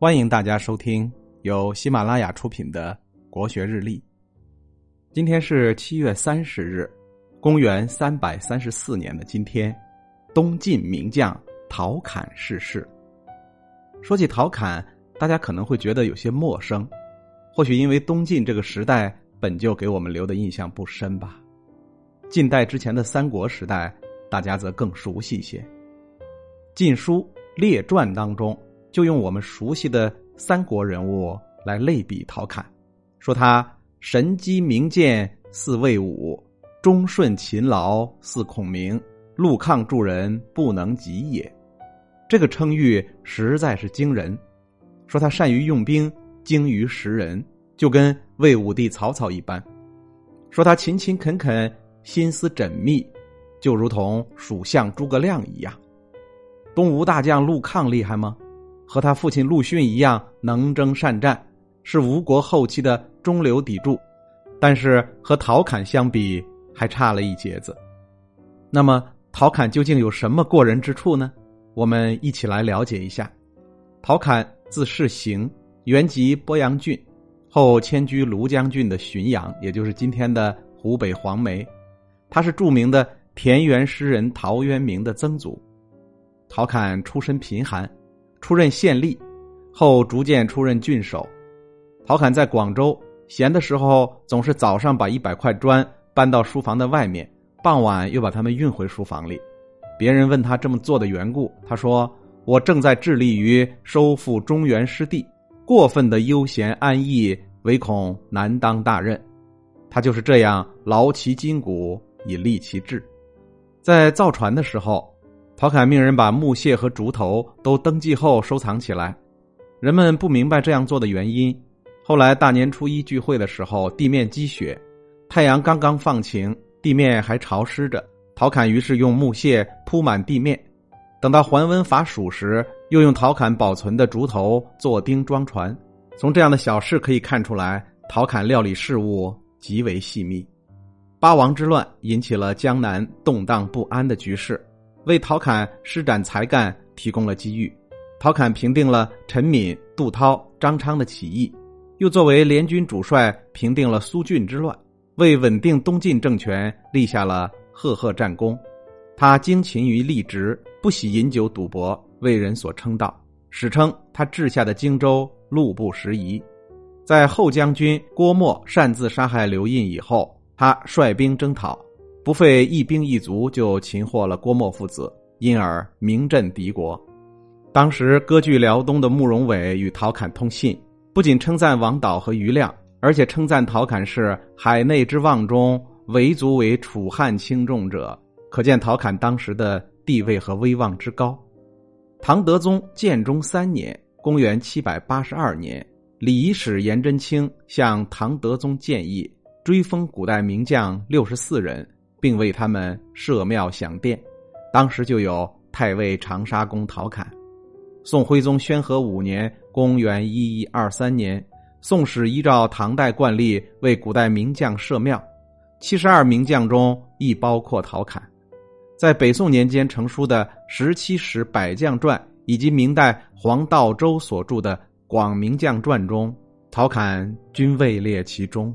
欢迎大家收听由喜马拉雅出品的《国学日历》。今天是七月三十日，公元三百三十四年的今天，东晋名将陶侃逝世。说起陶侃，大家可能会觉得有些陌生，或许因为东晋这个时代本就给我们留的印象不深吧。近代之前的三国时代，大家则更熟悉一些。《晋书·列传》当中。就用我们熟悉的三国人物来类比陶侃，说他神机明鉴似魏武，忠顺勤劳似孔明，陆抗助人不能及也。这个称誉实在是惊人。说他善于用兵，精于识人，就跟魏武帝曹操一般；说他勤勤恳恳，心思缜密，就如同蜀相诸葛亮一样。东吴大将陆抗厉害吗？和他父亲陆逊一样能征善战，是吴国后期的中流砥柱，但是和陶侃相比还差了一截子。那么陶侃究竟有什么过人之处呢？我们一起来了解一下。陶侃字世行，原籍鄱阳郡，后迁居庐江郡的浔阳，也就是今天的湖北黄梅。他是著名的田园诗人陶渊明的曾祖。陶侃出身贫寒。出任县吏，后逐渐出任郡守。陶侃在广州闲的时候，总是早上把一百块砖搬到书房的外面，傍晚又把它们运回书房里。别人问他这么做的缘故，他说：“我正在致力于收复中原失地，过分的悠闲安逸，唯恐难当大任。”他就是这样劳其筋骨以利其志。在造船的时候。陶侃命人把木屑和竹头都登记后收藏起来，人们不明白这样做的原因。后来大年初一聚会的时候，地面积雪，太阳刚刚放晴，地面还潮湿着。陶侃于是用木屑铺满地面，等到还温伐蜀时，又用陶侃保存的竹头做钉装船。从这样的小事可以看出来，陶侃料理事务极为细密。八王之乱引起了江南动荡不安的局势。为陶侃施展才干提供了机遇，陶侃平定了陈敏、杜涛、张昌的起义，又作为联军主帅平定了苏峻之乱，为稳定东晋政权立下了赫赫战功。他精勤于吏职，不喜饮酒赌博，为人所称道。史称他治下的荆州路不拾遗。在后将军郭沫擅自杀害刘胤以后，他率兵征讨。不费一兵一卒就擒获了郭沫父子，因而名震敌国。当时割据辽东的慕容伟与陶侃通信，不仅称赞王导和余亮，而且称赞陶侃是海内之望中唯足为楚汉轻重者，可见陶侃当时的地位和威望之高。唐德宗建中三年（公元七百八十二年），礼仪使颜真卿向唐德宗建议追封古代名将六十四人。并为他们设庙享殿，当时就有太尉长沙公陶侃。宋徽宗宣和五年（公元一一二三年），宋史依照唐代惯例为古代名将设庙，七十二名将中亦包括陶侃。在北宋年间成书的《十七史百将传》以及明代黄道周所著的《广名将传》中，陶侃均位列其中。